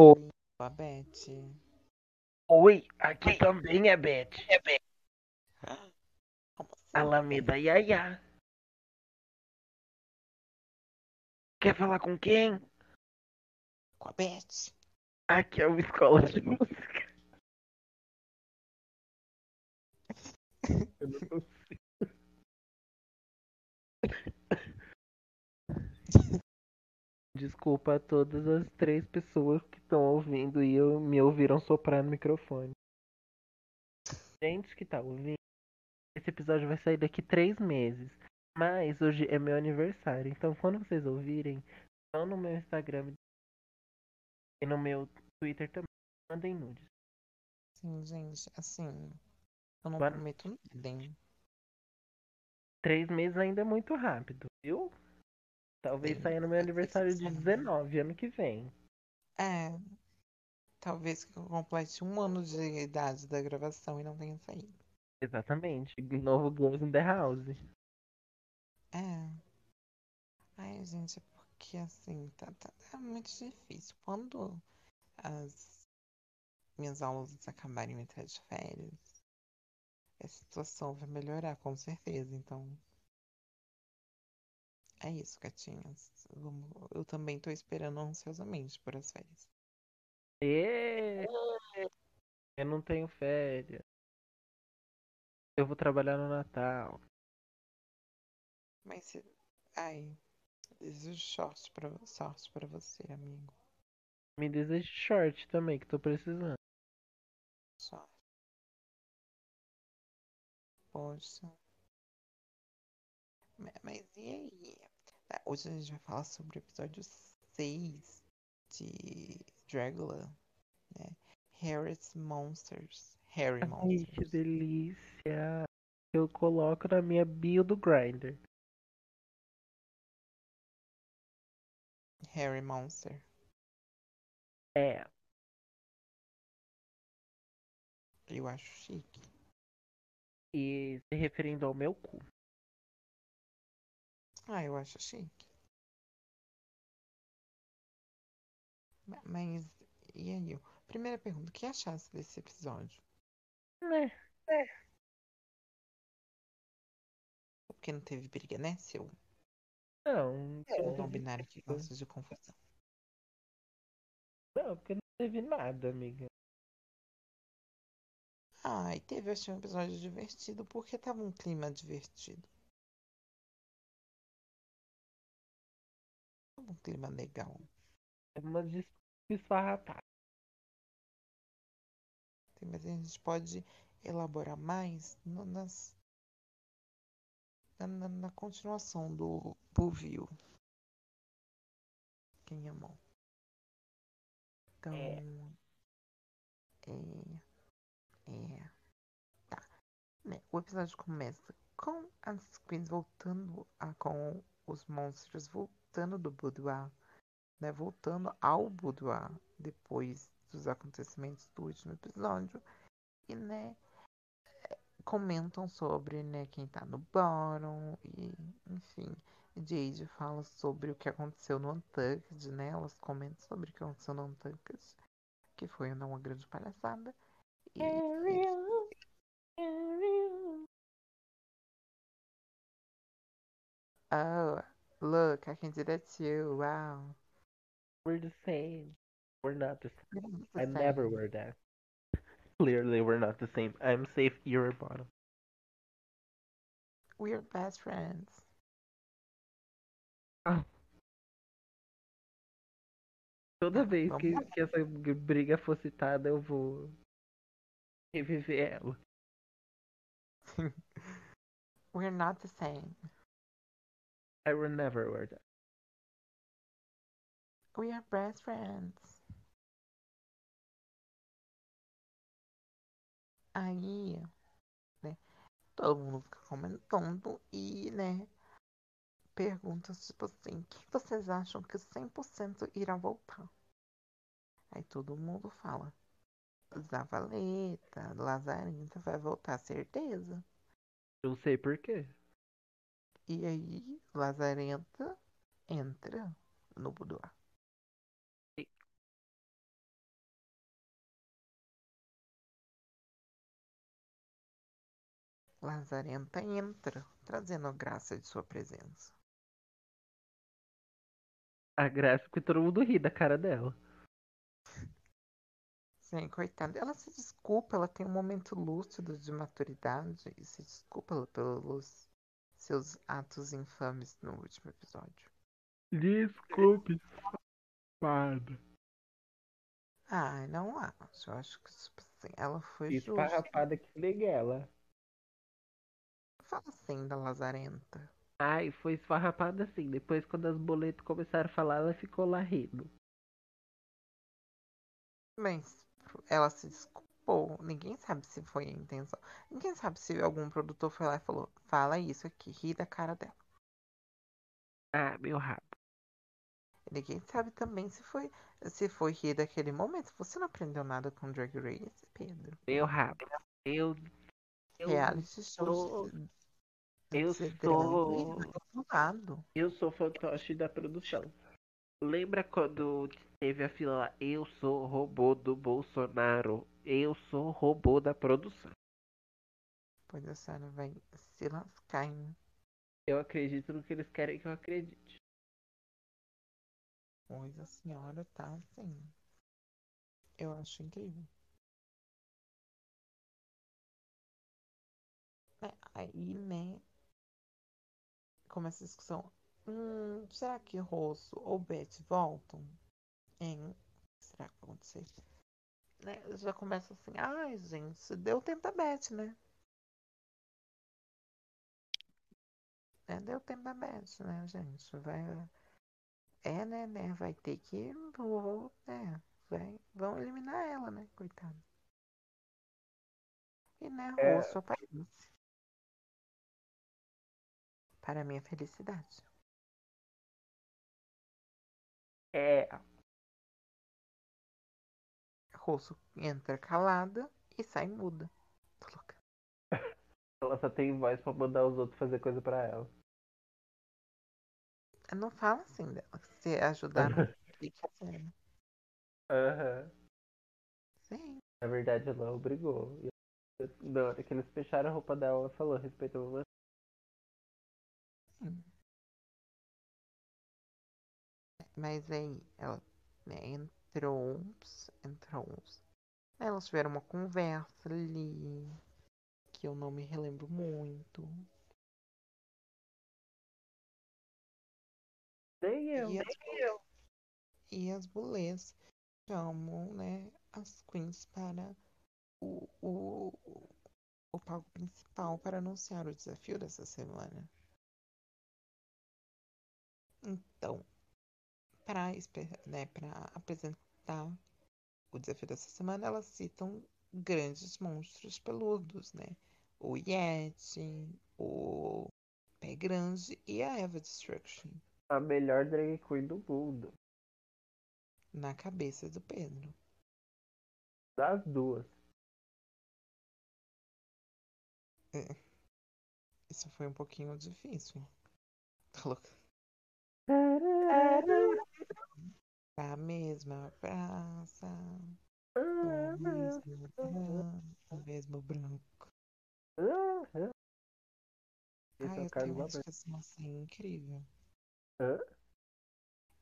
Oi, a Beth. Oi, aqui também é Beth. É Beth. Assim? Alameda Yaya. Quer falar com quem? Com a Beth. Aqui é uma escola de música. Eu não Desculpa a todas as três pessoas que estão ouvindo e eu, me ouviram soprar no microfone. Gente que tá ouvindo, esse episódio vai sair daqui três meses. Mas hoje é meu aniversário, então quando vocês ouvirem, vão no meu Instagram e no meu Twitter também. Mandem nudes. Sim, gente, assim. Eu não Boa prometo nada, hein? Três meses ainda é muito rápido, viu? Talvez Sim, saia no meu aniversário de saia. 19, ano que vem. É. Talvez que eu complete um ano de idade da gravação e não tenha saído. Exatamente. Novo Girls in the House. É. Ai, gente, é porque assim, tá, tá, tá muito difícil. Quando as minhas aulas acabarem e entrar de férias, a situação vai melhorar, com certeza. Então, é isso, gatinhas. Vamos- Eu também tô esperando ansiosamente por as férias. E... Eu não tenho férias. Eu vou trabalhar no Natal. Mas, se- ai, desejo sorte pra, sorte pra você, amigo. Me deseje short também, que tô precisando. Sorte. Poxa. Ma- Mas e aí? Tá, Hoje a gente vai falar sobre o episódio 6 de Dragula, né? Harry's Monsters. Harry Ai, que Monsters. delícia. Eu coloco na minha bio do Grindr. Harry Monster. É. Eu acho chique. E se referindo ao meu cu. Ah, eu acho chique. Ma- Mas, e aí? Primeira pergunta, o que achasse desse episódio? Né? Porque não teve briga, né, seu Não, porque não binário que gosta de confusão? Não, porque não teve nada, amiga. Ah, e teve, eu achei um episódio divertido, porque tava um clima divertido. Um clima legal. É uma esfarrapada. Mas a gente pode elaborar mais no- nas, na, na- na continuação do Buvio. Quem amou? Então. É. É. É. Tá. Né, O episódio começa com as queens voltando a, com os monstros voltando do boudoir, né? Voltando ao boudoir depois dos acontecimentos do último episódio. E, né? Comentam sobre, né, quem tá no bottom e, enfim. Jade fala sobre o que aconteceu no Untucked, né? Elas comentam sobre o que aconteceu no Untucked, que foi não uma grande palhaçada. E, oh, look, I can do that too. Wow. We're the same. We're not the same. It's I the never wear that. Clearly, we're not the same. I'm safe, you're bottom. We're best friends. Ah. Toda vez que, que essa briga for citada, eu vou reviver ela. We're not the same. I will never wear that. We are best friends. Aí, né? Todo mundo fica comentando e, né? Perguntas tipo assim: o que vocês acham que 100% irá voltar? Aí todo mundo fala: Zavaleta, Lazarenta vai voltar, certeza. Eu sei por quê. E aí, Lazarenta entra no boudoir. Lazarenta entra, trazendo a graça de sua presença. A graça que todo mundo ri da cara dela. Sim, coitada. Ela se desculpa, ela tem um momento lúcido de maturidade e se desculpa pela, luz, seus atos infames no último episódio. Desculpe, safada. Ah, não acho. Eu acho que assim, ela foi justa. Esfarrapada que leguela. Fala assim da Lazarenta. Ai, foi esfarrapada assim. Depois, quando as boletas começaram a falar, ela ficou lá rindo. Mas ela se Ninguém sabe se foi a intenção. Ninguém sabe se algum produtor foi lá e falou: fala isso aqui, ri da cara dela. Ah, meu rabo. Ninguém sabe também se foi se foi rir daquele momento. Você não aprendeu nada com Drag Race, Pedro. Meu rabo. Eu. eu Reality sou- shows. eu sou-. Eu sou fantoche da produção. Lembra quando teve a fila lá? Eu sou robô do Bolsonaro. Eu sou robô da produção. Pois a senhora vai se lascar, hein? Eu acredito no que eles querem que eu acredite. Pois a senhora tá assim. Eu acho incrível. É, aí, né? Começa a discussão. Hum, será que Rosso ou Beth voltam? Que será que vai acontecer? Né, Já começa assim, ai gente, deu tempo da Beth, né? É, deu tempo da Beth, né, gente? Vai. É, né, né? Vai ter que. vou- É, vai, vão eliminar ela, né? Coitada. E né, É. Rosso aparece. Para minha felicidade. É. Rosso entra calada e sai muda. Tô louca. Ela só tem voz pra mandar os outros fazer coisa pra ela. Não fala assim dela. Se ajudar, que fazer, né? Aham. Sim. Na verdade, ela obrigou. E Na hora que eles fecharam a roupa dela, ela falou: respeita você. sim. Mas aí, ela né, entrou uns, uns. Elas tiveram uma conversa ali, que eu não me relembro muito. Nem eu. E as, e as bulês chamam, né, as queens para o, o, o palco principal para anunciar o desafio dessa semana. Então, para né, para apresentar o desafio dessa semana, elas citam grandes monstros peludos, né? O Yeti, o Pé Grande e a Eva Destruction A melhor drag queen do mundo. na cabeça do Pedro. Das duas. Isso foi um pouquinho difícil. Tá louca? Pra mesma praça, no mesmo branco, no mesmo branco. Esse Ai, é o eu tenho uma discussão assim incrível. Hã?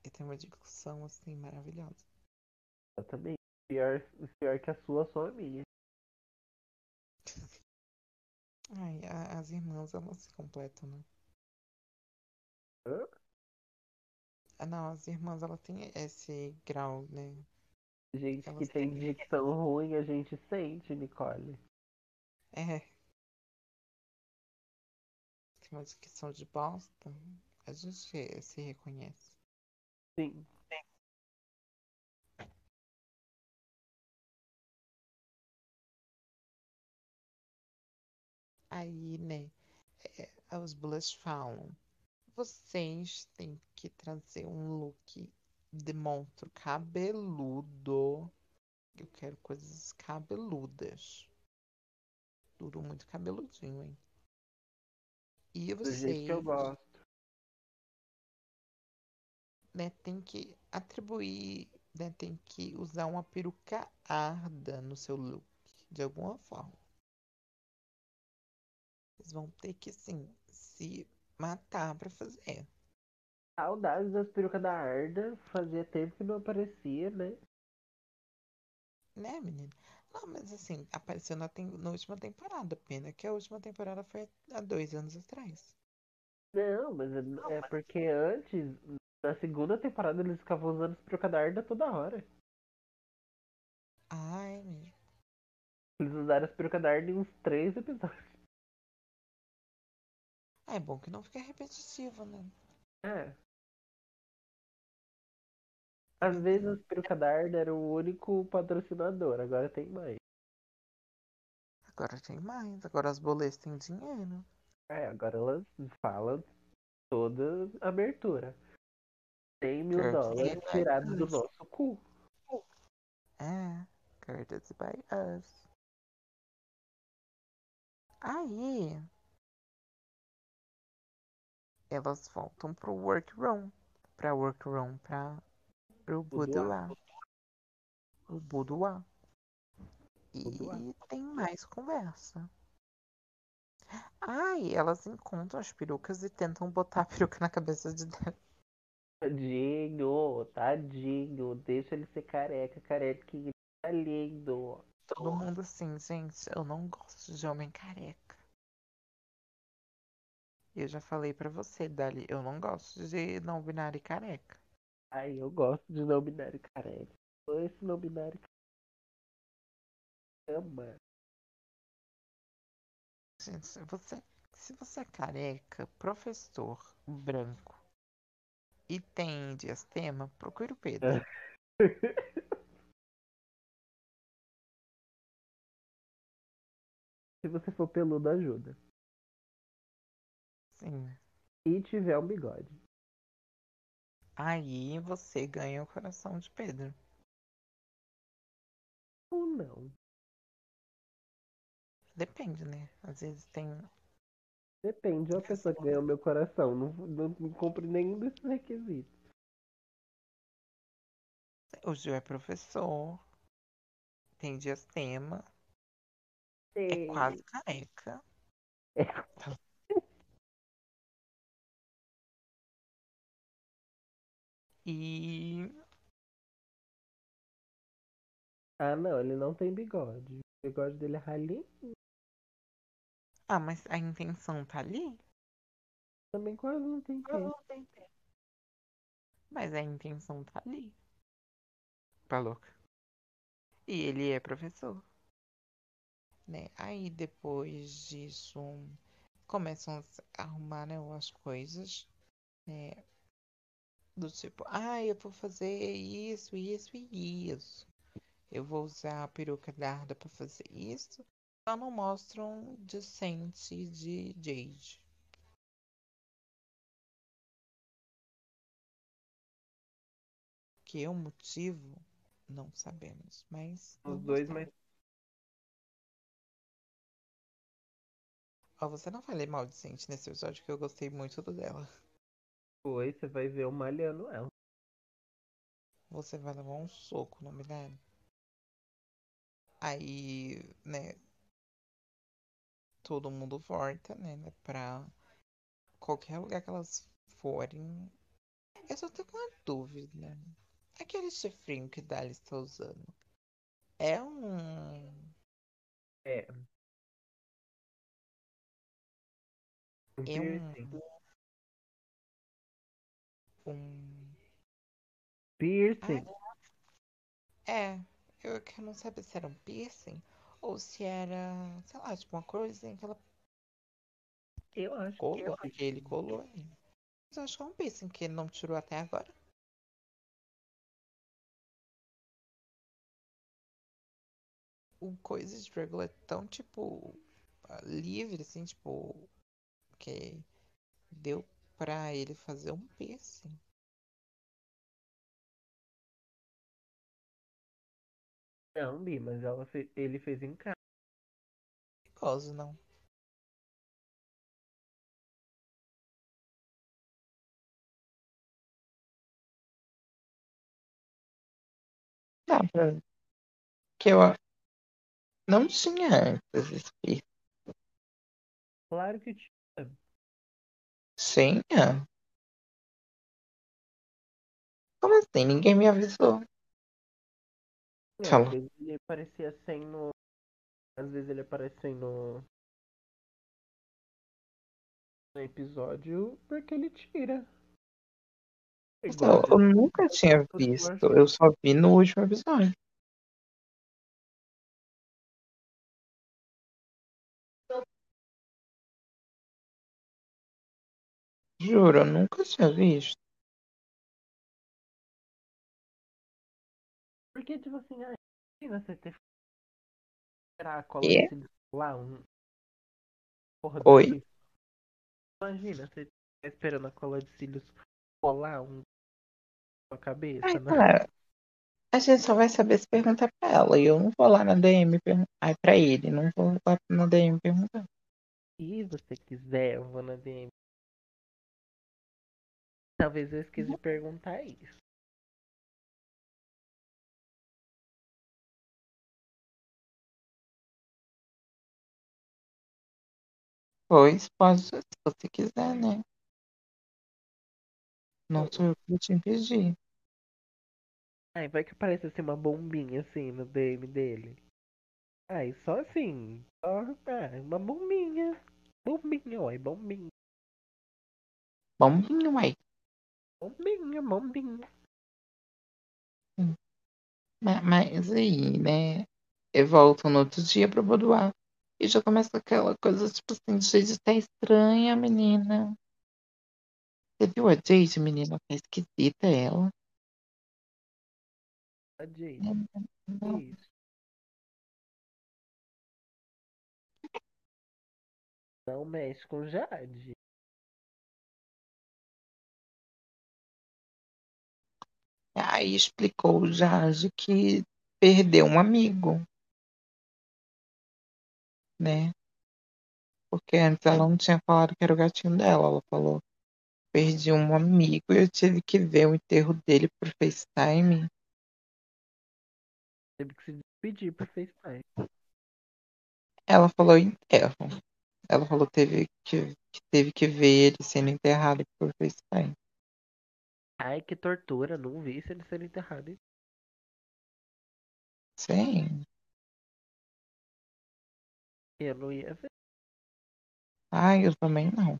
Eu tenho uma discussão assim maravilhosa. Eu também. Pior, pior que a sua, só a minha. Ai, a- as irmãs elas se completam, né? Hã? Não, as irmãs elas têm esse grau, né? Gente Elas que tem têm- dicção ruim, a gente sente, Nicole. É. Tem uma descrição de bosta. A gente se reconhece. Sim. Aí, né, é, os bullets falam: vocês têm que trazer um look de monstro cabeludo. Eu quero coisas cabeludas. Tudo muito cabeludinho, hein? E Do jeito que eu vocês, gosto. né, tem que atribuir, né, tem que usar uma peruca arda no seu look, de alguma forma. Eles vão ter que, assim, se matar pra fazer. Saudades das perucas da Arda. Fazia tempo que não aparecia, né? Né, menina? Não, mas assim, apareceu na, tem- na última temporada. Pena que a última temporada foi há dois anos atrás. Não, mas é, é porque antes, na segunda temporada, eles ficavam usando as perucas da Arda toda hora. Ai, mesmo. Eles usaram as perucas da Arda em uns três episódios. É bom que não fica repetitivo, né? É. Às vezes as da Arda eram o único patrocinador, agora tem mais. Agora tem mais. Agora as boletas têm dinheiro. É, agora elas falam toda a abertura. 100 mil Curtis dólares tirados do nosso cu. É. Courtesy by us. Aí. Elas voltam pro workroom. Pra workroom, pra. Pro Boudoir. boudoir. O boudoir. E Boudoir. tem mais conversa. Ai, elas encontram as perucas e tentam botar a peruca na cabeça de dela. Tadinho, tadinho. Deixa ele ser careca, careca que tá lindo. Todo mundo assim, gente, eu não gosto de homem careca. Eu já falei pra você, Dali, eu não gosto de não binário careca. Ai, eu gosto de não binário careca. Esse não binário ama. Gente, se você, se você é careca, professor, branco e tem diastema, procure o Pedro. Se você for peludo, ajuda. Sim. E tiver um bigode. Aí você ganha o coração de Pedro. Ou não. Depende, né? Às vezes tem. Depende, uma pessoa que ganhou meu coração. Não, não, não cumpre nenhum desses requisitos. O Gil é professor, tem diastema, é Sim. quase careca. É. E Ah, não, ele não tem bigode. O bigode dele é ralinho. Ah, mas a intenção tá ali? Também quase não tem tempo. Mas a intenção tá ali. Tá louca. E ele é professor. Né? Aí depois disso começam a arrumar né, as coisas. Né? Do tipo, ah, eu vou fazer isso, isso e isso. Eu vou usar a peruca da Arda pra fazer isso. Só não mostram decente de Jade. Que é o motivo, não sabemos. Mas. Os dois, mas Ó, você não falei mal de Cinti nesse episódio que eu gostei muito do dela. Foi, você vai ver eu malhando ela. Você vai levar um soco no milagre. Aí, né? Todo mundo volta, né? né, Pra qualquer lugar que elas forem. Eu só tô com uma dúvida. Aquele chifrinho que Dali está usando. É um. É. Um É um. Um. Piercing. É, eu que não sabia se era um piercing ou se era, sei lá, tipo uma coisinha que ela Eu acho que colou, porque ele colou. Mas eu acho que é um piercing que ele não tirou até agora. O coisa de Dragula é tão, tipo, livre, assim, tipo, que deu pra ele fazer um piercing. Não, Bi, mas ela fe- ele fez em casa. Perigoso, não. Dá pra... Que eu não tinha antes esse piercing. Claro que tinha. Tinha? Como assim? Ninguém me avisou. É, às vezes ele aparecia sem no. Às vezes ele aparece sem no. No episódio porque ele tira. Igual Eu, eu nunca tinha visto. Eu só vi no último episódio. Juro, eu nunca tinha visto. Porque, tipo assim, ah, imagina você ter. Esperar a cola E? de cílios lá, um. Porra do Oi? cílio. Imagina você tá esperando a cola de cílios colar um. sua cabeça, Ai, né? cara, a gente só vai saber se perguntar pra ela. E eu não vou lá na DM perguntar. Ai, pra ele, não vou lá na DM perguntar. Se você quiser, eu vou na DM. Talvez eu esqueça de perguntar isso. Pois pode, se você quiser, né? Não sou eu que vou te impedir. Ai, vai que aparece assim uma bombinha assim no DM dele. Ai, só assim. Só, ah, uma bombinha. Bombinha, uai, bombinha. Bombinho, uai. Bombinha, bombinha. Mas, mas aí, né? Eu volto no outro dia pro boudoir. E já começa aquela coisa, tipo assim, gente, tá estranha, menina. Você viu a Jade, menina? Tá esquisita ela. A Jade. Não. Isso. Não mexe com Jade. Aí explicou o Jade que perdeu um amigo, né? Porque antes ela não tinha falado que era o gatinho dela. Ela falou, perdi um amigo e eu tive que ver o enterro dele por FaceTime. Teve que se despedir por FaceTime. Ela falou enterro. Ela falou teve que, que teve que ver ele sendo enterrado por FaceTime. Ai, que tortura. Não vi se ele ser enterrado. Sim. Eu não ia ver. Ai, eu também não.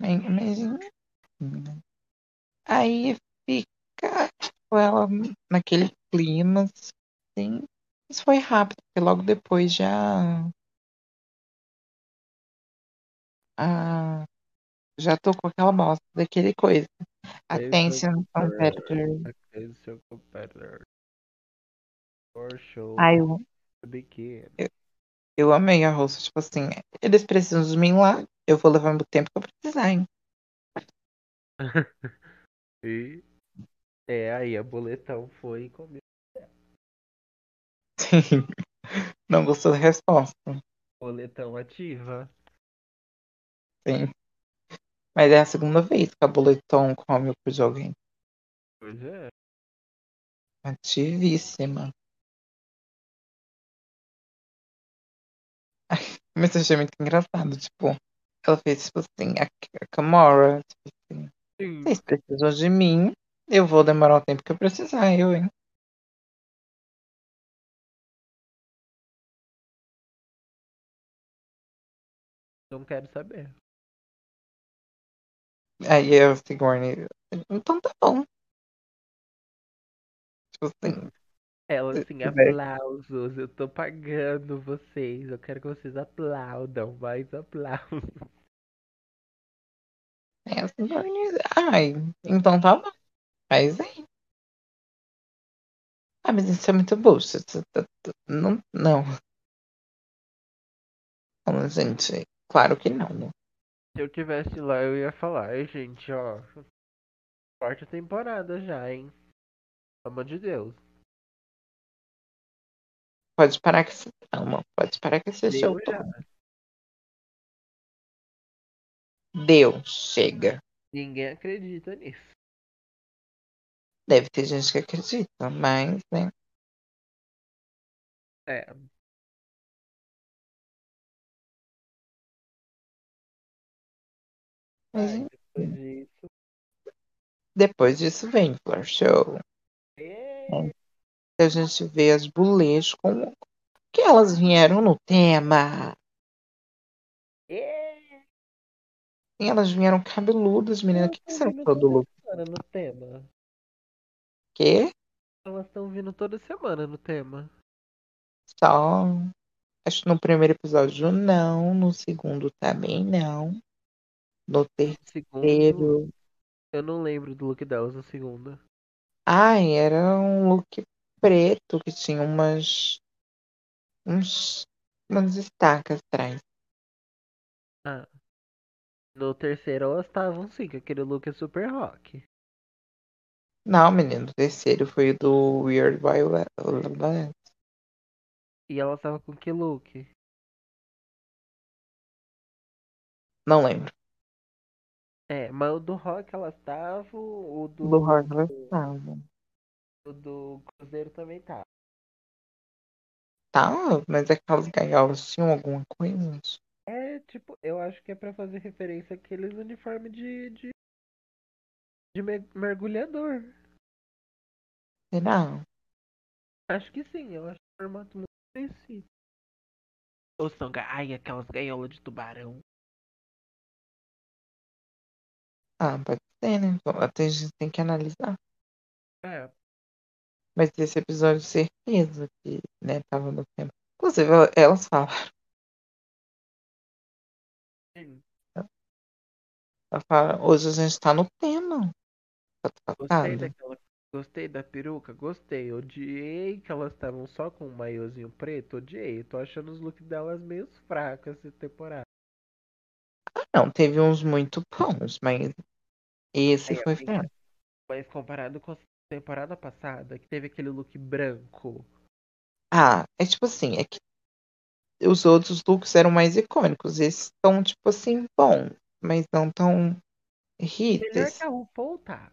Mas, mas, enfim. Aí fica tipo, ela naquele clima, assim. Isso foi rápido, porque logo depois já. Ah, já tocou aquela bosta daquele coisa. Attention competitor. Attention competitor. For show. Ai, eu, Begin. eu amei a roça. Tipo assim, eles precisam de mim lá, eu vou levar o tempo que eu precisar, hein? e é, aí a boletão foi e comeu. Sim. Não gostou da resposta. Boletão ativa. Sim. Mas é a segunda vez que a Boletom come o cu de alguém. Pois é. Ativíssima. Mas eu achei muito engraçado, tipo, ela fez, tipo assim, a, a Kamora, tipo assim, Sim. vocês precisam de mim, eu vou demorar o tempo que eu precisar, eu, hein? Não quero saber. Aí a Sigourney, então tá bom. Tipo assim, Ela assim, aplausos, eu tô pagando vocês. Eu quero que vocês aplaudam, mais aplausos. é a Sigourney, ai, então tá bom. Mas é. Ah, mas isso é muito bullshit. Não, não. Não, gente, claro que não, né? Se eu tivesse lá, eu ia falar, "Ai, gente, ó. Quarta temporada já, hein? Pelo amor de Deus. Pode parar com esse drama, pode parar com esse show Deu já. todo. Deu, chega. Ninguém acredita nisso. Deve ter gente que acredita, mas, né? É. Mas, enfim. depois disso. Depois disso vem Floor Show. É, A gente vê as bulês com que elas vieram no tema. é. E elas vieram cabeludas, menina. O que, que Elas você tão vindo achou do toda look? no tema. Quê? Elas estão vindo toda semana no tema. Só. Acho que no primeiro episódio não. No segundo também não. No Segundo, terceiro. eu não lembro do look delas no segundo. Ai, era um look preto que tinha umas. Uns, umas estacas atrás. Ah. No terceiro elas estavam sim, que aquele look é super rock. Não, menino, o terceiro foi o do Weird Violet. E elas estavam com que look? Não lembro. É, mas o do rock elas estavam, o do, Do Rock elas estavam. o do Cruzeiro também tá. Tá, mas aquelas gaiolas tinham alguma coisa? É, tipo, eu acho que é pra fazer referência àqueles uniformes de, de, de mer- mergulhador. Será? Acho que sim, eu acho o formato muito parecido. Ou são, ga- ai, aquelas gaiolas de tubarão. Ah, pode ser, né? Até a gente tem que analisar. É, Mas esse episódio, certeza que, né, tava no tempo. Inclusive, ela- elas falam. sim. Ela fala, hoje a gente tá no tema. Gostei daquela. Gostei da peruca, gostei. Odiei que elas estavam só com um maiozinho preto, odiei. Tô achando os looks delas meio fracos essa temporada. Não, teve uns muito bons, mas esse Aí, foi amiga, fraco. Mas comparado com a temporada passada, que teve aquele look branco. Ah, é tipo assim, é que os outros looks eram mais icônicos. Esses estão, tipo assim, bons, mas não tão Melhor hits. que a RuPaul tá.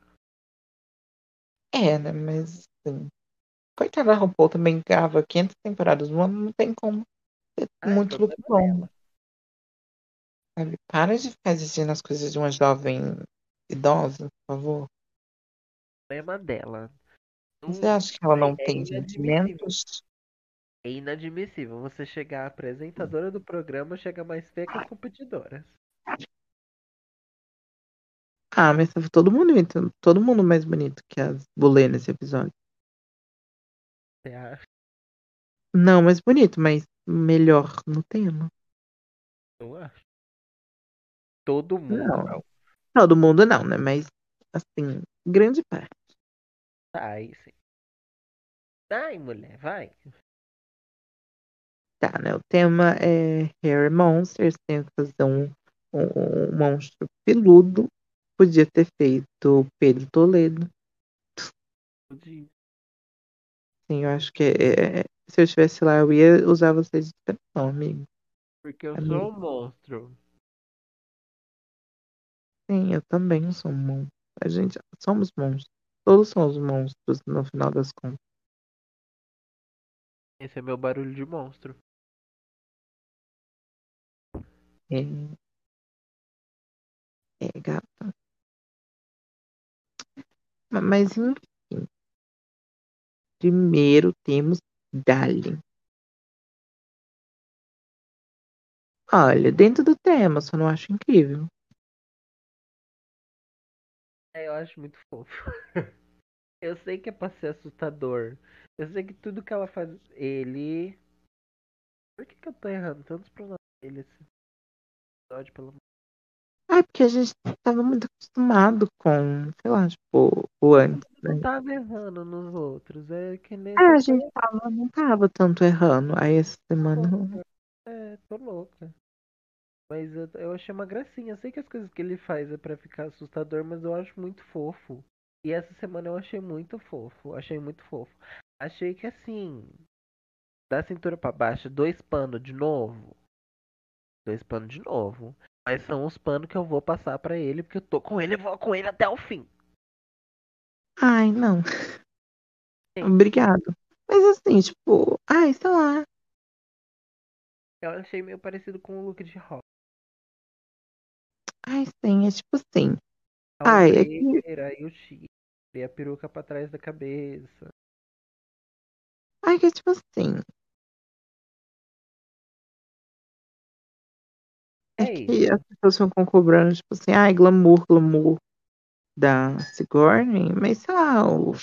É, né? Mas, assim, coitada da RuPaul também grava 500 temporadas no ano, não tem como ter Ai, muito look bom. dela. Sabe? Para de ficar exigindo as coisas de uma jovem idosa, por favor. Problema dela. Você acha que ela não é tem sentimentos? É inadmissível você chegar a apresentadora do programa chega mais feia que as competidoras. Ah, mas tava todo mundo, todo mundo mais bonito que as Bulê nesse episódio. Você acha? Não, mais bonito, mas melhor no tema. Eu acho. Todo mundo Não. Não. Todo mundo não, né? Mas, assim, grande parte. Tá, aí sim. Ai, mulher, vai. Tá, né? O tema é Hair Monsters, tem que fazer um, um, um monstro peludo. Podia ter feito Pedro Toledo. De- Sim, eu acho que é, se eu estivesse lá, eu ia usar você de inspiração, amigo. Porque eu Amigo. sou um monstro. Sim, eu também sou um monstro. A gente somos monstros. Todos somos monstros no final das contas. Esse é meu barulho de monstro. É, é gata. Ma- Mas enfim. Primeiro temos Dali. Olha, dentro do tema, só não acho incrível. Eu acho muito fofo. eu sei que é pra ser assustador. Eu sei que tudo que ela faz. Ele. Por que, que eu tô errando tantos pronomes dele esse episódio, pelo Ah, porque a gente tava muito acostumado com, sei lá, tipo, o antes, Eu não né? tava errando nos outros. É que nesse É, a gente tava, não tava tanto errando. Aí essa semana. É, tô louca. Mas eu, eu achei uma gracinha. Eu sei que as coisas que ele faz é pra ficar assustador, mas eu acho muito fofo. E essa semana eu achei muito fofo. Achei muito fofo. Achei que assim. Da cintura pra baixo, dois panos de novo. Dois panos de novo. Mas são os panos que eu vou passar pra ele, porque eu tô com ele e vou com ele até o fim. Ai, não. Sim. Obrigado. Mas assim, tipo, ai, sei lá. Eu achei meio parecido com o look de rock. Ai, sim, é tipo assim. A Ai, é que. aí o chifre, a peruca pra trás da cabeça. Ai, que é tipo assim. É É que as pessoas ficam cobrando, tipo assim, ai, glamour, glamour da Sigourney, mas sei lá, o,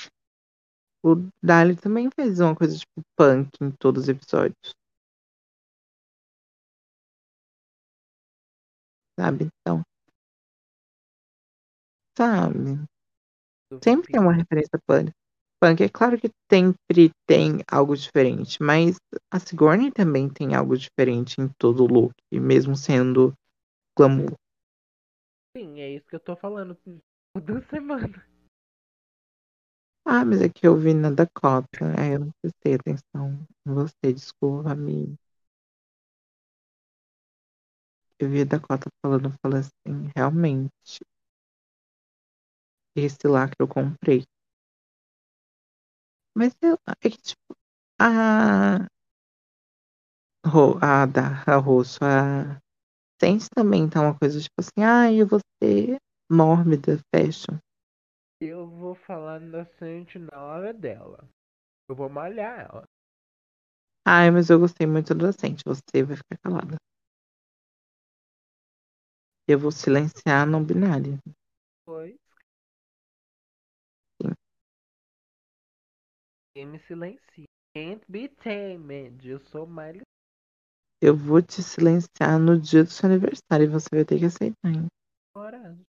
o Dali também fez uma coisa tipo punk em todos os episódios. Sabe? Então, sabe? Sempre tem uma referência punk. Punk, é claro que sempre tem algo diferente, mas a Sigourney também tem algo diferente em todo o look, mesmo sendo glamour. Sim, é isso que eu tô falando por duas semanas. Ah, mas é que eu vi na Dakota, aí eu não prestei atenção em você, desculpa, amigo. Eu vi a Dakota falando, falando assim, realmente, esse lacre eu comprei. Mas lá, é que tipo, a, a da a Rosso, a Sente também tá uma coisa tipo assim, ai, eu vou ser mórbida, fashion. Eu vou falar inocente na hora dela. Eu vou malhar ela. Ai, mas eu gostei muito do Sente, você vai ficar calada. Eu vou silenciar a não binária. Foi. Sim. Quem me silencia. Can't be tamed. Eu sou mais Eu vou te silenciar no dia do seu aniversário e você vai ter que aceitar, hein? coragem.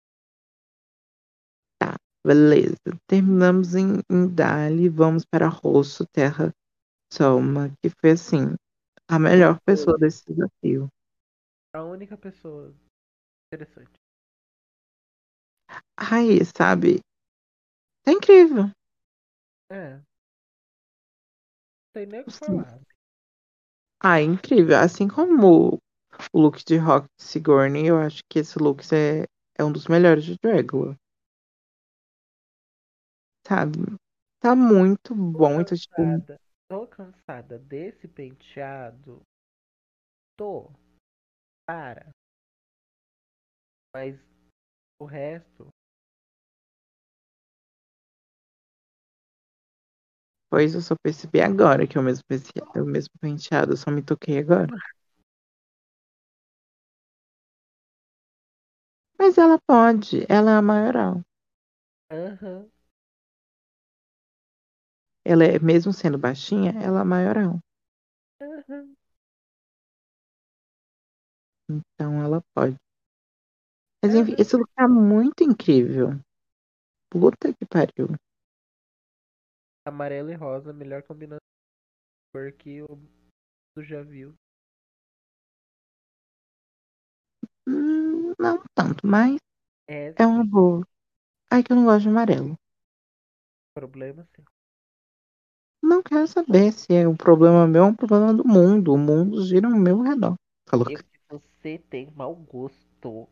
Beleza. Terminamos em, em Dali, vamos para Rosso, Terra Soma, que foi assim, a melhor pessoa desse desafio. A única pessoa interessante. Ai, sabe? Tá incrível. É. Não tem nem o que Sim. falar. Ah, incrível. Assim como o look de Rock de Sigourney, eu acho que esse look é, é um dos melhores de Dragula. Sabe? Tá muito bom. Então, tipo, Cansada. Tô cansada desse penteado. Tô. Para. Mas o resto. pois eu só percebi agora que é o mesmo, pence- é o mesmo penteado. Eu só me toquei agora. Mas ela pode. Ela é a maioral. Aham. Ela é, mesmo sendo baixinha, ela é a maioral. Aham. Então ela pode. Mas enfim, Aham. esse look tá muito incrível. Puta que pariu. Amarelo e rosa, melhor combinação. Porque o tu já viu. Hum, não tanto, mas É é uma boa. Ai, que eu não gosto de amarelo. Problema sim. Não quero saber se é um problema meu ou um problema do mundo. O mundo gira ao meu redor. Falou. Que você tem mau gosto.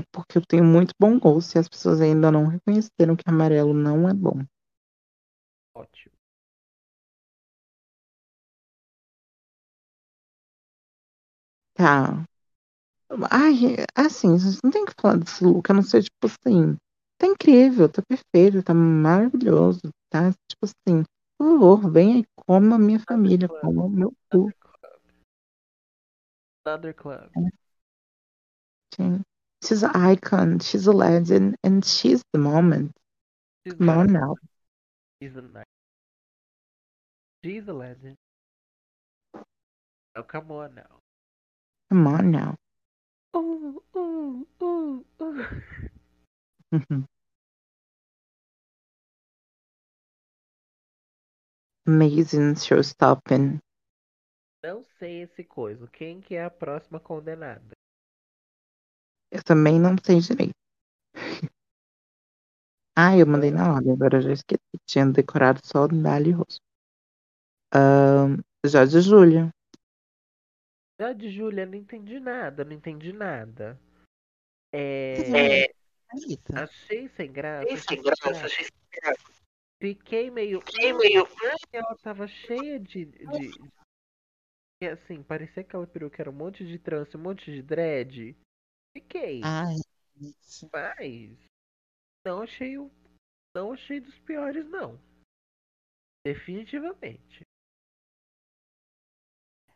É porque eu tenho muito bom gosto e as pessoas ainda não reconheceram que amarelo não é bom. Ótimo. Tá. Ai, assim, a gente não tem que falar desse look, a não ser, tipo assim, tá incrível, tá perfeito, tá maravilhoso, tá? Tipo assim, por favor, venha e coma a minha família, club. coma o meu cu. Another club. Sim. She's an icon, she's a legend, and she's the moment. She's Come on now. She's a nice. She's a legend. Oh, come on now. Come on now. Ooh, ooh, ooh, ooh. Amazing showstopping. Não sei esse coisa. Quem que é a próxima condenada? Eu também não sei direito. Ah, eu mandei na ordem, agora eu já esqueci. Tinha decorado só Dali Rosso. Ahn, Jorge Júlia. Já de Júlia, não entendi nada, não entendi nada. É... É. Achei sem graça. Achei sem graça, achei sem graça. Fiquei meio. Fiquei meio. Ela tava cheia de. de... E assim, parecia que aquela peruca era um monte de trança, um monte de dread. Fiquei. Ai. Mas não achei o. Não achei dos piores, não. Definitivamente.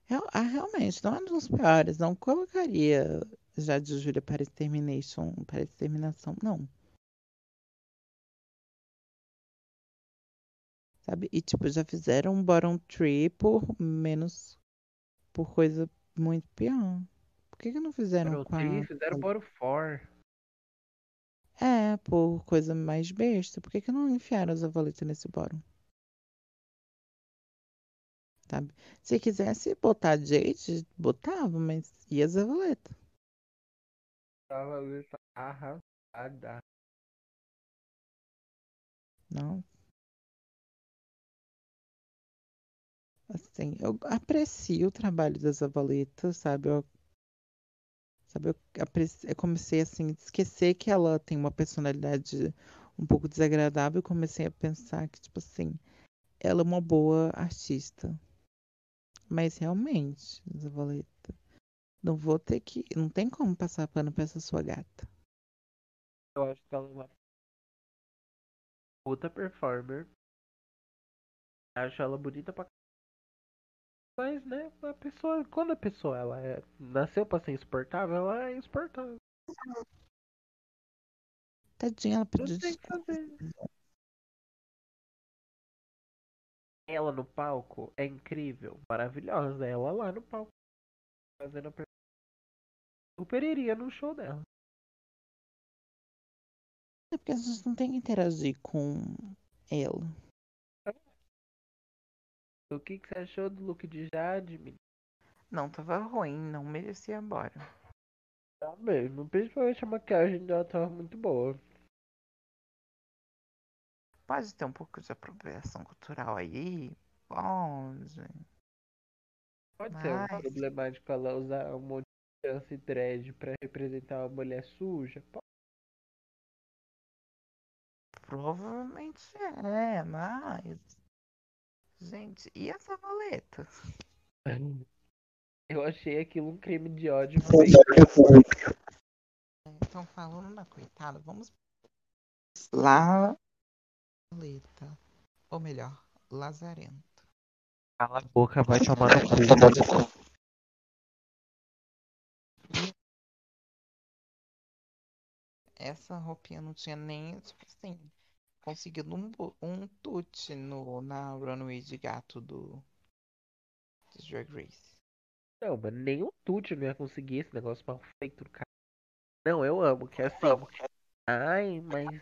Real- ah, realmente, não é um dos piores. Não colocaria já de Júlia para extermination, para exterminação, não. Sabe? E tipo, já fizeram um bottom tree por menos. por coisa muito pior. Por que que não fizeram com a. three, fizeram bottom four. É, por coisa mais besta. Por que que não enfiaram as avalitas nesse bottom? Sabe? Se quisesse botar Jade, botava, mas e as avaletas? Tava arrasada. Não. Assim, eu aprecio o trabalho das avaletas, sabe? Eu, sabe, eu, eu comecei assim, a esquecer que ela tem uma personalidade um pouco desagradável comecei a pensar que, tipo assim, ela é uma boa artista. Mas realmente, Zavaleta, não vou ter que. Não tem como passar pano pra essa sua gata. Eu acho que ela é uma puta performer. Acho ela bonita pra Mas, né, a pessoa, quando a pessoa ela é, nasceu pra ser insuportável, ela é insuportável. Tadinha, ela pediu. Ela no palco é incrível, maravilhosa. Ela lá no palco, fazendo a per... Super iria no show dela. É porque a gente não tem que interagir com ela. O que, que você achou do look de Jade, menina? Não, tava ruim, não merecia embora. Tá mesmo, principalmente a maquiagem dela tava muito boa. Pode ter um pouco de apropriação cultural aí. Pode. Pode ser um Mas- problemático ela usar um monte de chance dread pra representar uma mulher suja. Pode. Provavelmente é, mas. Gente, e essa valeta? Eu achei aquilo um crime de ódio feito. Então, falando na coitada, vamos lá. Valeta. Ou melhor, Lazarento. Cala a boca, vai tomar no cu. Essa roupinha não tinha nem, tipo assim, conseguido um, um tute no, na runway de gato do, do Drag Race. Não, mas nem o Tuti não ia conseguir esse negócio mal feito, cara. Não, eu amo, que é assim. Ai, mas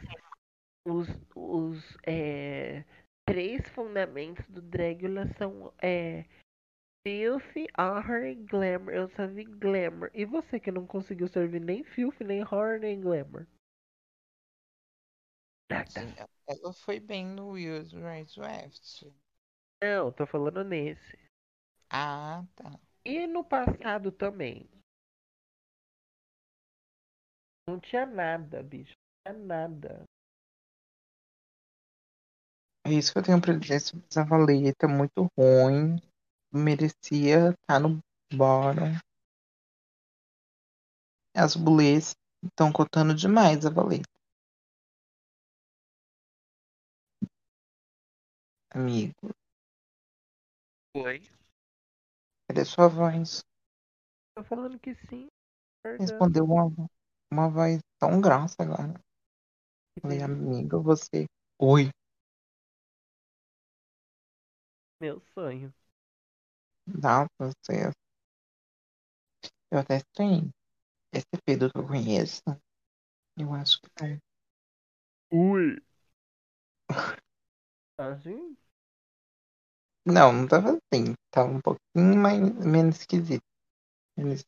os, os é, três fundamentos do Dragula são é, Filth, Horror e Glamour. Eu só vi Glamour. E você que não conseguiu servir nem Filth, nem Horror, nem Glamour? Sim, ela foi bem no Use Right Draft. Não, tô falando nesse. Ah, tá. E no passado também. Não tinha nada, bicho. Não tinha nada. É isso que eu tenho pra dizer sobre essa valeta, muito ruim. Merecia estar no bottom. As bulês estão cotando demais a valeta. Amigo, Foi? cadê sua voz? Tô falando que sim. Verdade. Respondeu uma, uma voz tão grossa agora. Falei, tem amiga, você. Oi. Meu sonho. Dá pra você. Eu até estranhei. Esse Pedro que eu conheço. Eu acho que é. Ui. Assim? Não, não tava assim. Tava um pouquinho mais, menos esquisito. Menos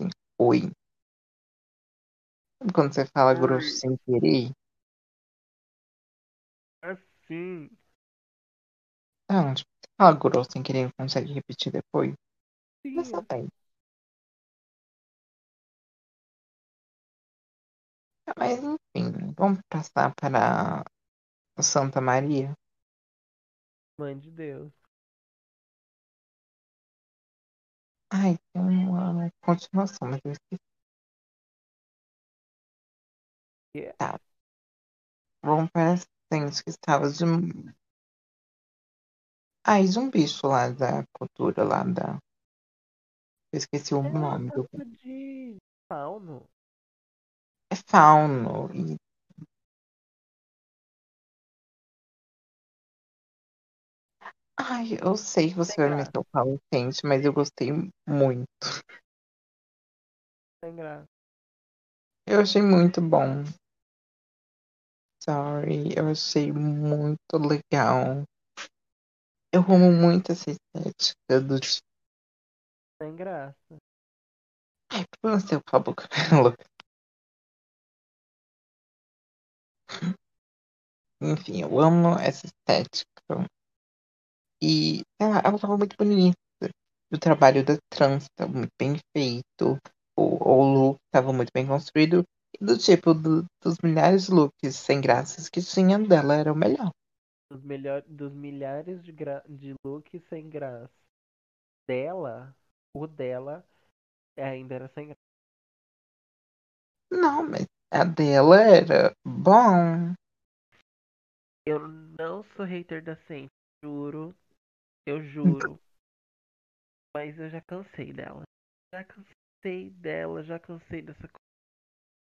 assim. Oi. Sabe quando você fala grosso sem querer? Assim. Ah, tipo, você fala grosso sem querer e não consegue repetir depois? Sim. Mas também. Ah, Mas enfim, vamos passar para Santa Maria. Mãe de Deus. Ai, tem uma continuação, mas eu esqueci. Yeah. Tá. Vamos para a gente que estava de. Ah, e um bicho lá da cultura lá da. Eu esqueci o nome do. De fauno. É fauno. E... Ai, eu sei que você Sem vai graça. meter o pau quente, mas eu gostei muito. Sem graça. Eu achei muito bom. Sorry, eu achei muito legal. Eu amo muito essa estética do tipo. Sem graça. Ai, por não ser o Pablo Cabelo. Enfim, eu amo essa estética. E ela, ela tava muito bonita. O trabalho da trans tava muito bem feito. O, o look tava muito bem construído. E do tipo, do- dos milhares de looks sem graças que tinha dela, era o melhor. Dos, melhor, dos milhares de, gra... de looks sem graça. Dela, o dela ainda era sem graça. Não, mas a dela era bom. Eu não sou hater da Saint, juro. Eu juro. Mas eu já cansei dela. Já cansei dela, já cansei dessa coisa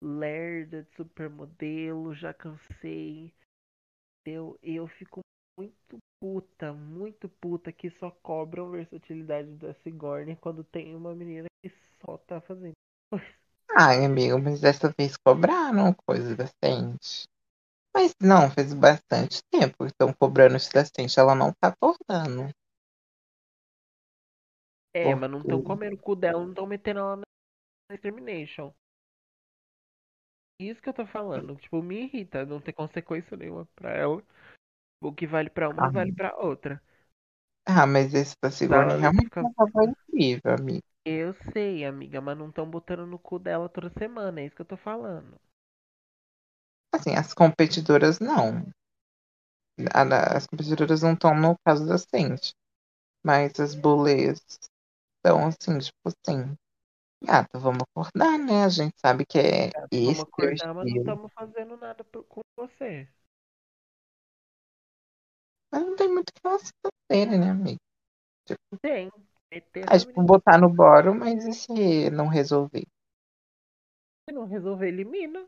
lerda de supermodelo, já cansei. Eu, eu fico muito puta, muito puta que só cobram versatilidade da Sigourney quando tem uma menina que só tá fazendo coisa. Ai, amigo, mas dessa vez cobraram coisa decente. Mas não, faz bastante tempo que estão cobrando isso decente. Ela não tá acordando. É, mas não estão comendo o cu dela, não estão metendo ela na Extermination. Isso que eu tô falando. Tipo, me irrita não ter consequência nenhuma pra ela. O que vale pra uma Ah. vale pra outra. Ah, mas esse da Sigourney realmente fica- não tava incrível, amigo. Eu sei, amiga, mas não estão botando no cu dela toda semana, é isso que eu tô falando. Assim, as competidoras não. As competidoras não estão no caso da Sente. Mas as bullies estão assim, tipo assim. Gata, vamos acordar, né? A gente sabe que é Vamos esse teu acordar, mas não estamos fazendo nada por- com você. Mas não tem muito o que fazerem, né, amigo? Tem. Meter É tipo, botar no boro, mas e se não resolver? Se não resolver, elimina.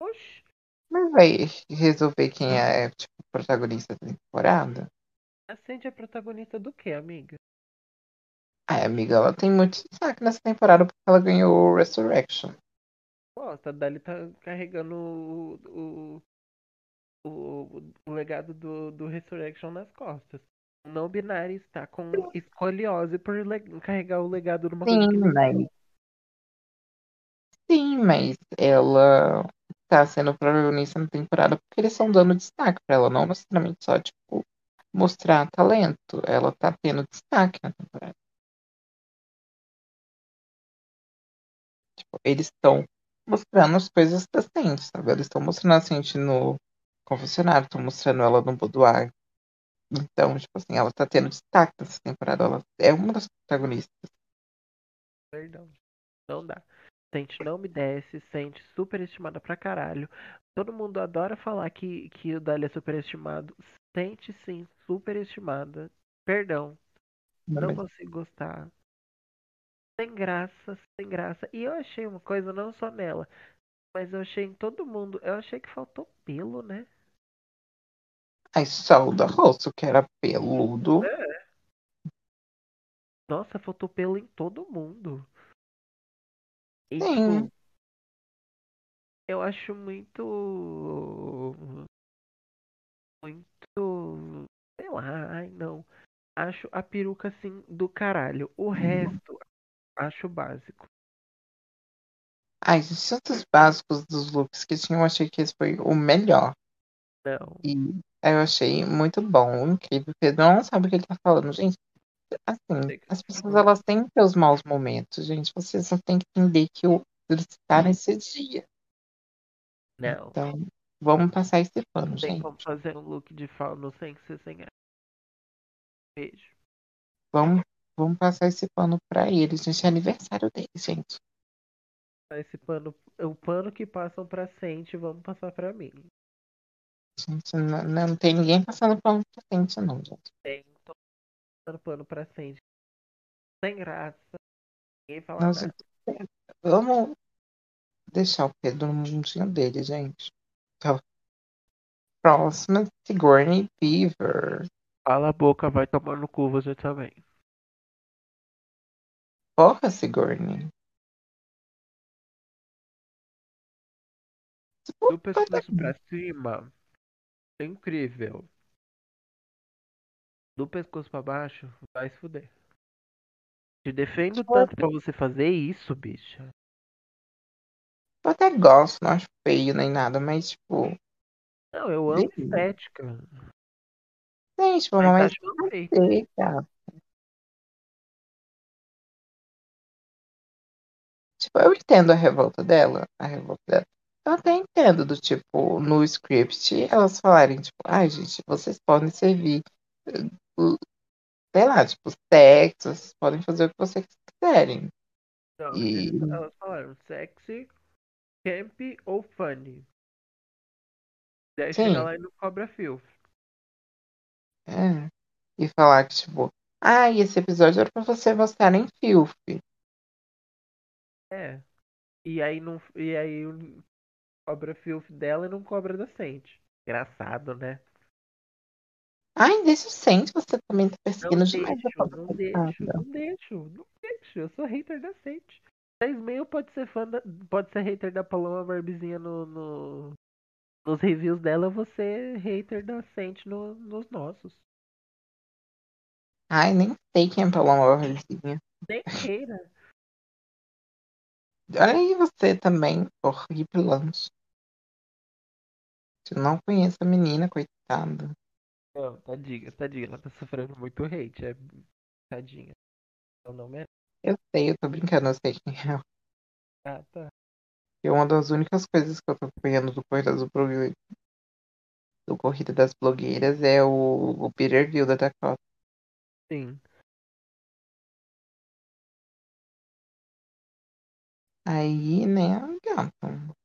Oxi. Mas vai resolver quem é, tipo, protagonista da temporada? A Sandy é protagonista do que, amiga? Ai, amiga, ela tem muito destaque nessa temporada porque ela ganhou o Resurrection. Nossa, a Dali tá carregando o, o, o, o legado do, do Resurrection nas costas. O não binário está com escoliose por carregar o legado de uma coisa Sim, mas... Sim, mas ela tá sendo protagonista na temporada porque eles estão dando destaque pra ela, não necessariamente só, tipo, mostrar talento. Ela tá tendo destaque na temporada. Eles estão mostrando as coisas da Cindy, sabe? Eles estão mostrando a Cindy no confessionário, estão mostrando ela no boudoir. Então, tipo assim, ela tá tendo destaque nessa temporada. Ela é uma das protagonistas. Perdão. Não dá. Sente não me desce, sente superestimada pra caralho. Todo mundo adora falar que, que o Dali é superestimado. Sente sim, superestimada. Perdão. Eu não consigo gostar. Sem graça, sem graça. E eu achei uma coisa não só nela, mas eu achei em todo mundo. Eu achei que faltou pelo, né? Aí só o da rosto, que era peludo. Nossa, faltou pelo em todo mundo. E Sim. tipo, eu acho muito. Muito. Sei lá, ai não. Acho a peruca assim do caralho. O resto, acho básico. Ai, de tantos básicos dos looks que tinham, eu achei que esse foi o melhor. Não. E eu achei muito bom, incrível. Pedro não sabe o que ele tá falando, gente. Assim, que as você pessoas elas têm seus maus momentos, gente. Vocês só tem que entender que o está nesse dia. Não. Então, vamos passar esse pano, gente. como fazer um look de fauno sem ser sem graça. Beijo. Vamos, vamos passar esse pano pra eles, gente. É aniversário deles, gente. Esse pano, o pano que passam pra Sente, vamos passar pra mim. Gente, não, não tem ninguém passando pano pra frente, não, gente. Tem, tô passando pano pra Sente. Sem graça. Ninguém fala Não, nada. gente, Vamos deixar o Pedro no mundinho dele, gente. Então, próxima, Sigourney Beaver. Cala a boca, vai tomar no cu você também. Porra, Sigourney. Do pescoço pra cima, é incrível. Do pescoço pra baixo, vai se fuder. Te defendo tanto pra você fazer isso, bicha. Eu até gosto, não acho feio nem nada, mas, tipo, Não, eu amo Beleza. estética. gente, tipo, Mas mas sei, cara. Eu entendo a revolta dela, a revolta dela. Eu até entendo do tipo, no script, elas falarem, tipo, ai, gente, vocês podem servir, eh, sei lá, tipo, sexo, vocês podem fazer o que vocês quiserem. Não, E- elas falaram sexy, camp ou funny. Daí Sim. chega lá e não cobra fio. É. E falar que, tipo, ah, esse episódio era pra você mostrar em filme. É. E aí não. E aí o- cobra fio dela e não cobra da Sente. Engraçado, né? Ai, deixa o Sente, você também tá Não perseguindo demais a deixo, não deixo, não deixo, não deixo. Eu sou hater da Sente. 10 meio pode ser fã da, pode ser hater da Paloma Barbizinha no, no- nos reviews dela, eu vou ser hater da Sente no, nos nossos. Ai, nem sei quem é Paloma Barbosinha. Nem queira. Olha aí você também, horripilante. Eu não conheço a menina, coitada. Não, tadinha, tadinha, ela tá sofrendo muito hate, é tadinha. Eu não merece. Eu sei, eu tô brincando, eu sei quem é. Ah, tá. E uma das únicas coisas que eu tô acompanhando do Corrida do, Blo- do Corrida das Blogueiras é o, o Peter Gilda da Costa. Sim. Aí, né, gato.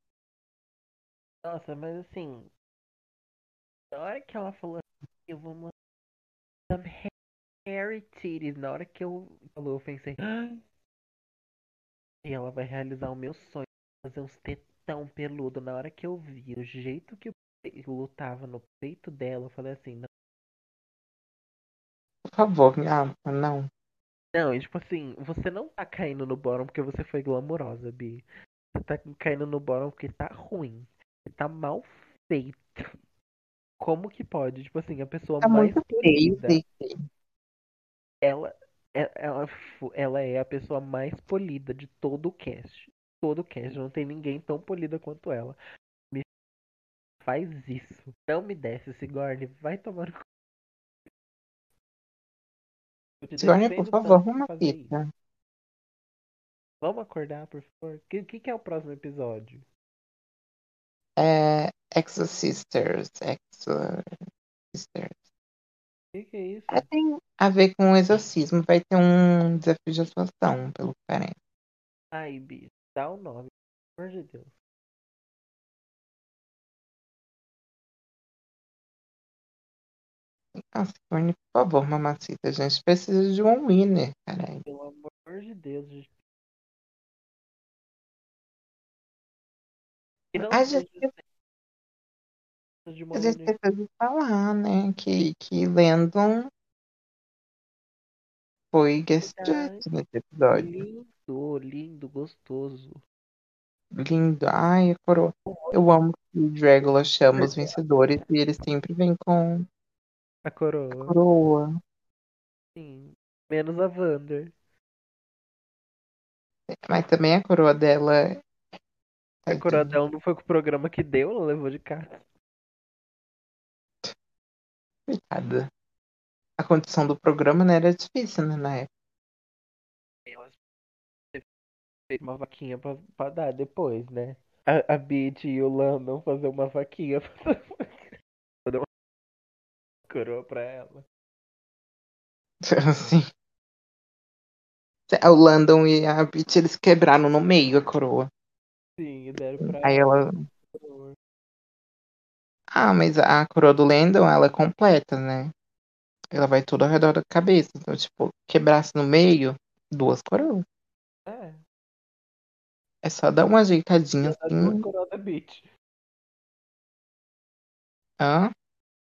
Nossa, mas assim. Na hora que ela falou assim, eu vou mostrar some hairy titties, na hora que eu falou, eu pensei. "Ah, E ela vai realizar o meu sonho, fazer uns tetão peludo. Na hora que eu vi o jeito que o pe- lutava no peito dela, eu falei assim, não. Por favor, gata, não. Não, e tipo assim, você não tá caindo no bottom porque você foi glamurosa, Bi. Você tá caindo no bottom porque tá ruim. Você tá mal feito. Como que pode? Tipo assim, a pessoa Tá mais muito feio, polida. Ela, é- ela, ela é a pessoa mais polida de todo o cast. Todo o cast. Não tem ninguém tão polida quanto ela. Me faz isso. Não me desce, Sigourney. Vai tomar no Sigourney, por favor, tanto por uma fazer isso. pizza. Vamos acordar, por favor. O que, que, que é o próximo episódio? É Exo Sisters. Exo Sisters. O que, que é isso? É, tem a ver com o exorcismo. Vai ter um desafio de atuação, pelo que parece. Ai, Bi, dá o nome. Pelo amor de Deus. Sigourney, por favor, mamacita. A gente precisa de um winner, caralho. Pelo amor de Deus, gente. A gente, a gente precisa falar, né? Que, que Landon foi guest judge nesse episódio. Lindo, lindo, gostoso. Lindo. Ai, coroa. Eu amo que o Dragula chama os vencedores e ele sempre vem com A a coroa. coroa. Sim. Menos a Wander. Mas também a coroa dela. A coroa dela não foi com o programa que deu, ela levou de casa. Coitada. A condição do programa né, era difícil, né, na época. Ela fez uma vaquinha pra, pra dar depois, né? A, a Beat e o Landon fazer uma vaquinha pra coroa pra ela. Assim. O Landon e a Beat, eles quebraram no meio a coroa. Sim, e deram pra Aí ela. ela. Ah, mas a coroa do Landon, ela é completa, né? Ela vai toda ao redor da cabeça. Então, tipo, quebrasse no meio, duas coroas. É, É só dar uma ajeitadinha dar duas assim. coroas da Beach. Hã?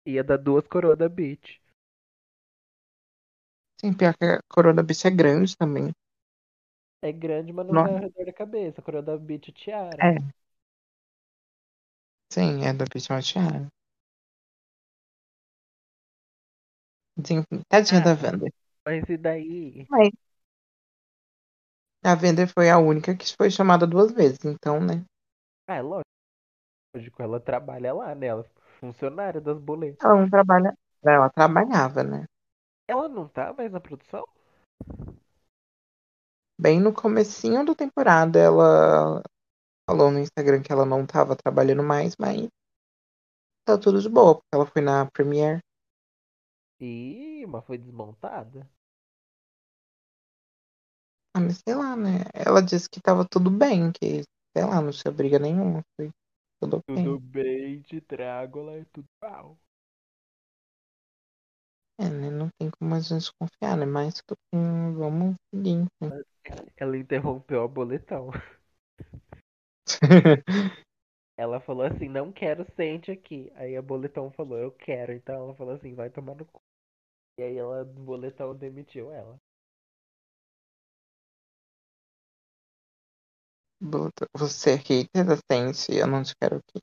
Ia dar duas coroas da Beach. Sim, pior que a coroa da bicha é grande também. É grande, mas não Não. vai ao redor da cabeça. A coroa da Beach é tiara. É. Sim, é da bicha é uma tiara. Sim, Tadinha Ah. da Wanda. Mas e daí? A Wanda foi a única que foi chamada duas vezes, então, né? Ah, é lógico. Ela trabalha lá, né? Ela é funcionária das boletas. Ela não trabalha. Ela trabalhava, né? Ela não tá mais na produção? Bem no comecinho da temporada, ela falou no Instagram que ela não tava trabalhando mais, mas tá tudo de boa, porque ela foi na Premiere. Ih, mas foi desmontada. Ah, mas sei lá, né? Ela disse que tava tudo bem, que, sei lá, não tinha briga nenhuma, foi tudo ok. Tudo bem, te trago, ela é tudo pau. É, né? Não tem como a gente confiar, né? Mas bem, vamos seguir. então. Ela interrompeu a boletão. Ela falou assim, não quero, sente aqui. Aí a boletão falou, eu quero. Então ela falou assim, vai tomar no cu. E aí ela, o boletão demitiu ela. Bota- Você é hater da eu não te quero aqui.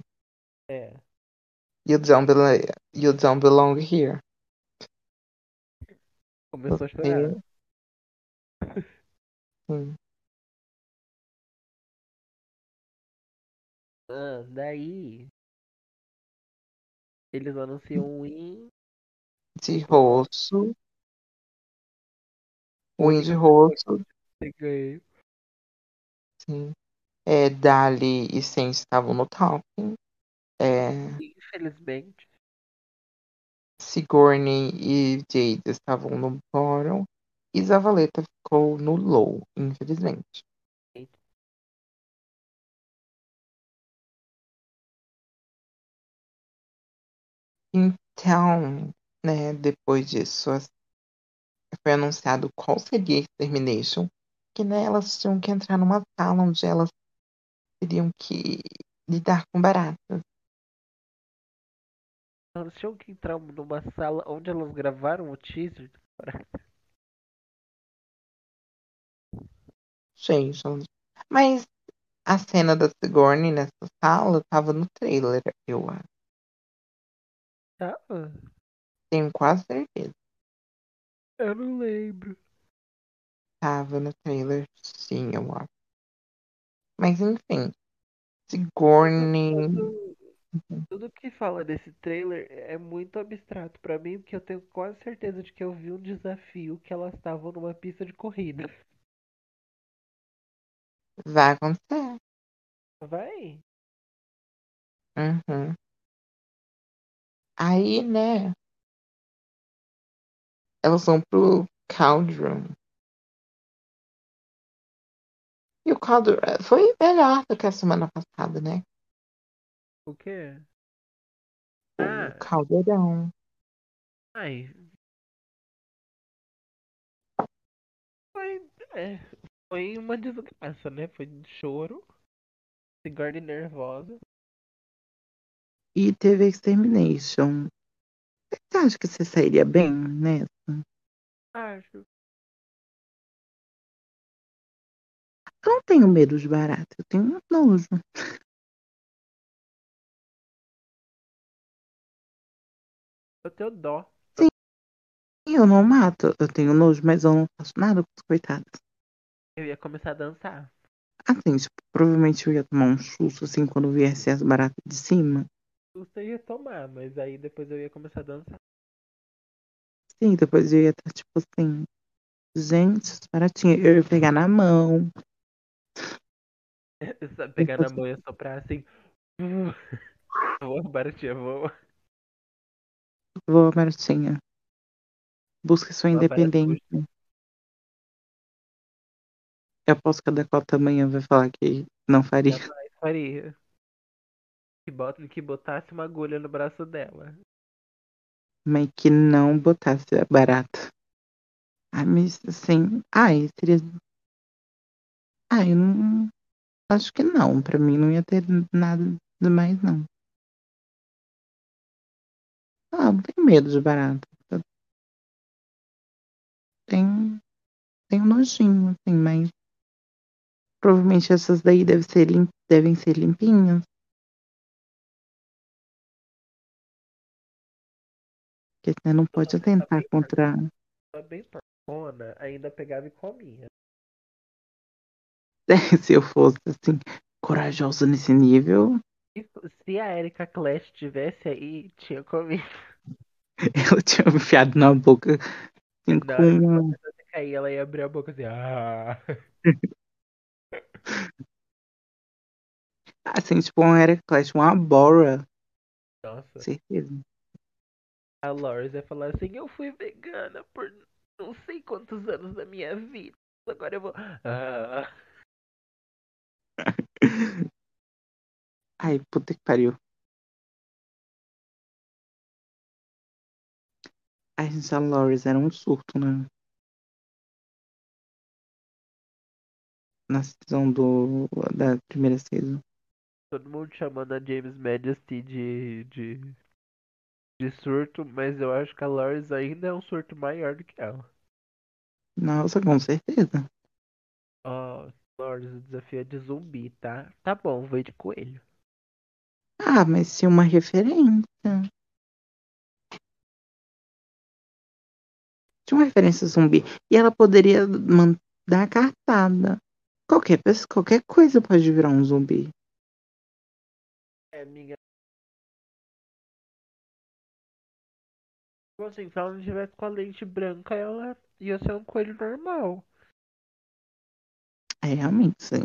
É. You don't belong, you don't belong here. Começou a Você... chorar. Sim. Ah, daí. Eles anunciam um win. De rosto. Win de rosto. ganhei. Sim. É, Dali e Sense estavam no top. É, Infelizmente. Sigourney e Jade estavam no bottom. E Zavaleta ficou no low, infelizmente. Então, né, depois disso, foi anunciado qual seria a Extermination, que né, elas tinham que entrar numa sala onde elas teriam que lidar com baratas. Elas tinham que entrar numa sala onde elas gravaram o teaser. Gente, elas- mas a cena da Sigourney nessa sala tava no trailer, eu acho. Tava? tenho quase certeza. Eu não lembro. Tava no trailer, sim, eu acho. Mas enfim, Sigourney. Tudo, tudo que fala desse trailer é muito abstrato pra mim, porque eu tenho quase certeza de que eu vi um desafio que elas estavam numa pista de corrida. Vai acontecer. Vai? Uhum. Aí, né? Elas vão pro Cauldron. E o Cauldron eh, foi melhor do que a semana passada, né? O quê? O Ah. Caldeirão. Ai. Foi. É, foi uma desgraça, né? Foi de choro. Sigourney nervosa. E teve Extermination. Você acha que você sairia bem nessa? Acho. Não tenho medo de barata, eu tenho nojo. Eu tenho dó. E eu não mato, eu tenho nojo, mas eu não faço nada com os coitados. Eu ia começar a dançar. Assim, tipo, provavelmente eu ia tomar um susto assim quando viesse as baratas de cima. Susto eu ia tomar, mas aí depois eu ia começar a dançar. Sim, depois eu ia estar tipo assim. Gente, as baratinhas. Eu ia pegar na mão. Sabe, pegar na mão e soprar assim. Voa, baratinha, voa. Vou, baratinha. Busque sua Boa, independência. Eu aposto que a Dakota amanhã vai falar que não faria. Jamais faria? Que, bota, que botasse uma agulha no braço dela. Mas que não botasse a barata. Ah, mas assim. Ai, seria. Ai, eu não. Acho que não. Pra mim não ia ter nada demais, não. Ah, não tenho medo de barata. Tem. Tem um nojinho, assim, mas. Provavelmente essas daí devem ser, lim... devem ser limpinhas. Porque você não pode atentar contra. Ela bem porcona, ainda pegava e comia. Se eu fosse assim, corajosa nesse nível, Se a Erika Clash tivesse aí, tinha comido. eu tinha enfiado na boca assim, que com cair, ela ia abrir a boca assim. Ah. Assim, tipo, uma Eric Clash, uma Bora. Nossa. Certeza. A Loris ia falar assim: Eu fui vegana por não sei quantos anos da minha vida. Agora eu vou. Ah. Ai, puta que pariu. A gente, a Loris era um surto, né? Na season do, da primeira season. Todo mundo chamando a James Majesty de, de, de surto, mas eu acho que a Loris ainda é um surto maior do que ela. Nossa, com certeza. Ó, Loris, o desafio é de zumbi, tá? Tá bom, vou de coelho. Ah, mas se uma referência. Tinha uma referência zumbi. E ela poderia mandar cartada. Qualquer, pessoa, qualquer coisa pode virar um zumbi. É, amiga. Tipo assim, se ela não tivesse com a lente branca, ela ia ser um coelho normal. É, realmente, sim.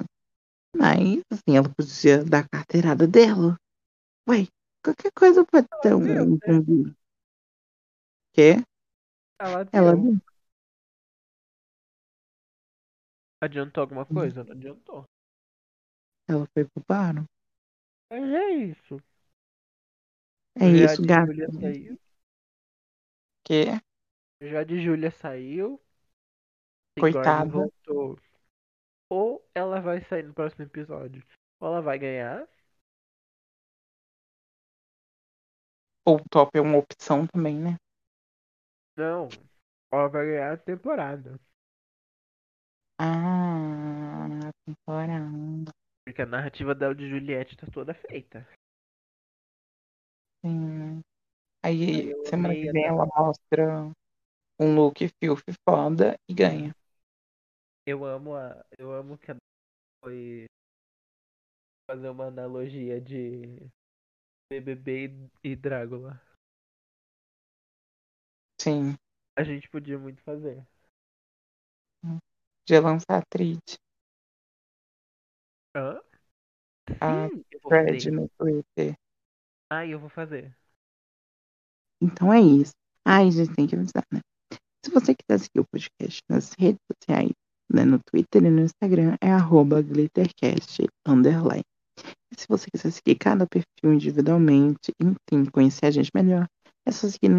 Mas, assim, ela podia dar a carteirada dela. Ué, qualquer coisa pode Ela ter um, um né? Quê? Ela Ela deu. Adiantou alguma coisa? Não adiantou. Ela foi pro bar. Mas é isso. É Já isso, gato. Quê? Já de Júlia saiu. Sigourney voltou. Ou ela vai sair no próximo episódio. Ou ela vai ganhar. Ou top é uma opção também, né? Não. Ou ela vai ganhar a temporada. Ah, temporada. Porque a narrativa dela de Juliette tá toda feita. Sim. Ai, Aí, eu semana que vem, ela mostra um look filf foda e ganha. Eu amo a. Eu amo que a foi fazer uma analogia de BBB e, Drácula. Sim. A gente podia muito fazer. De lançar a Trid. Hã? A Sim, eu vou thread fazer. no Twitter. Ai, eu vou fazer. Então é isso. Ai, gente, tem que avisar, né? Se você quiser seguir o podcast nas redes sociais, né, no Twitter e no Instagram, é arroba glittercast, underline. E se você quiser seguir cada perfil individualmente, enfim, conhecer a gente melhor, é só seguir,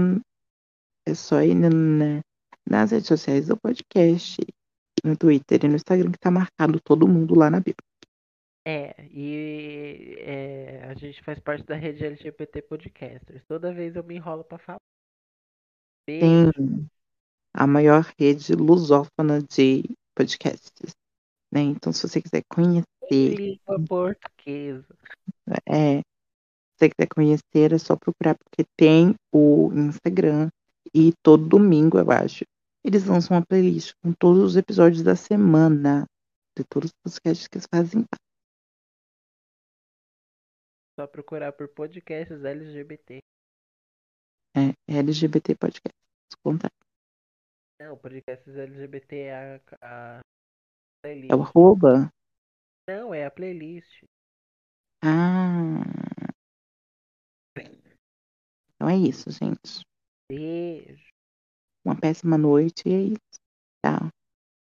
é só ir na- nas redes sociais do podcast, no Twitter e no Instagram, que tá marcado todo mundo lá na bio. É, e é, a gente faz parte da rede LGBT Podcasters. Toda vez eu me enrolo pra falar. Tem Beijo. a maior rede lusófona de podcasts, né? Então, se você quiser conhecer Língua portuguesa. É, se você quiser conhecer, é só procurar, porque tem o Instagram e todo domingo, eu acho, eles lançam uma playlist com todos os episódios da semana de todos os podcasts que eles fazem. Só procurar por podcasts LGBT. É, LGBT Podcast. Conta. Não, podcasts LGBT é a, a playlist. É o arroba? Não, é a playlist. Ah. Então é isso, gente. Beijo. Uma péssima noite e é isso. Tchau.